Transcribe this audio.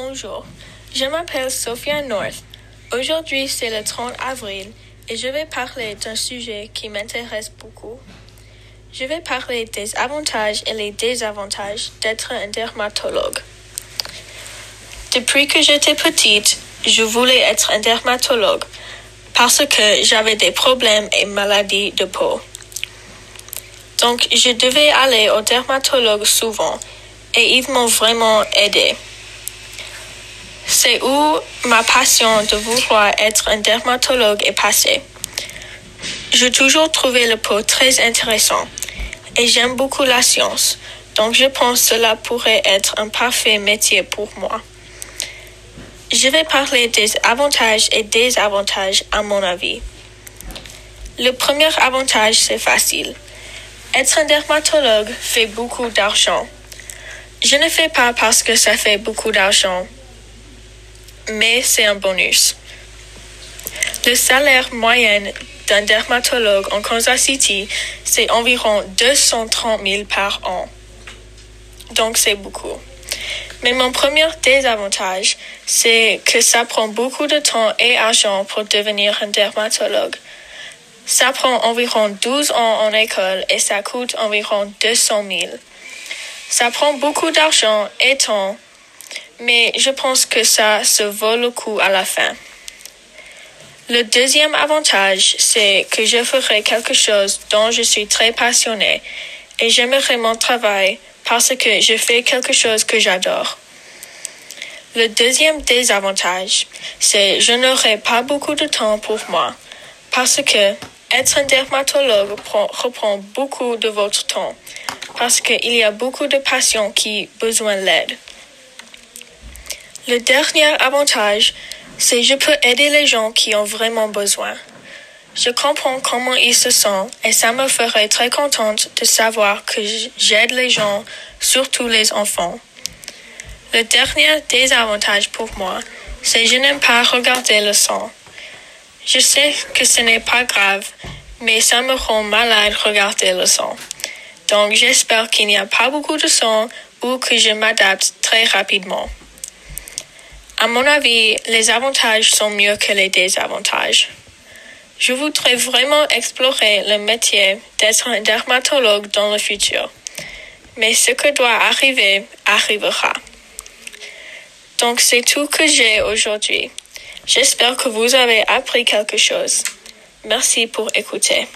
Bonjour, je m'appelle Sophia North. Aujourd'hui, c'est le 30 avril et je vais parler d'un sujet qui m'intéresse beaucoup. Je vais parler des avantages et les désavantages d'être un dermatologue. Depuis que j'étais petite, je voulais être un dermatologue parce que j'avais des problèmes et maladies de peau. Donc, je devais aller au dermatologue souvent et ils m'ont vraiment aidé. C'est où ma passion de vouloir être un dermatologue est passée. J'ai toujours trouvé le peau très intéressant et j'aime beaucoup la science, donc je pense que cela pourrait être un parfait métier pour moi. Je vais parler des avantages et désavantages à mon avis. Le premier avantage, c'est facile. Être un dermatologue fait beaucoup d'argent. Je ne fais pas parce que ça fait beaucoup d'argent, mais c'est un bonus. Le salaire moyen d'un dermatologue en Kansas City, c'est environ 230 000 par an. Donc c'est beaucoup. Mais mon premier désavantage, c'est que ça prend beaucoup de temps et argent pour devenir un dermatologue. Ça prend environ 12 ans en école et ça coûte environ 200 000. Ça prend beaucoup d'argent et temps, mais je pense que ça se vaut le coup à la fin. Le deuxième avantage, c'est que je ferai quelque chose dont je suis très passionnée et j'aimerais mon travail parce que je fais quelque chose que j'adore. Le deuxième désavantage, c'est que je n'aurai pas beaucoup de temps pour moi parce que être un dermatologue reprend beaucoup de votre temps parce qu'il y a beaucoup de patients qui besoin d'aide. Le dernier avantage, c'est je peux aider les gens qui ont vraiment besoin. Je comprends comment ils se sentent et ça me ferait très contente de savoir que j'aide les gens, surtout les enfants. Le dernier désavantage pour moi, c'est je n'aime pas regarder le sang. Je sais que ce n'est pas grave, mais ça me rend malade regarder le sang. Donc j'espère qu'il n'y a pas beaucoup de sang ou que je m'adapte très rapidement. À mon avis, les avantages sont mieux que les désavantages. Je voudrais vraiment explorer le métier d'être un dermatologue dans le futur. Mais ce que doit arriver arrivera. Donc c'est tout que j'ai aujourd'hui. J'espère que vous avez appris quelque chose. Merci pour écouter.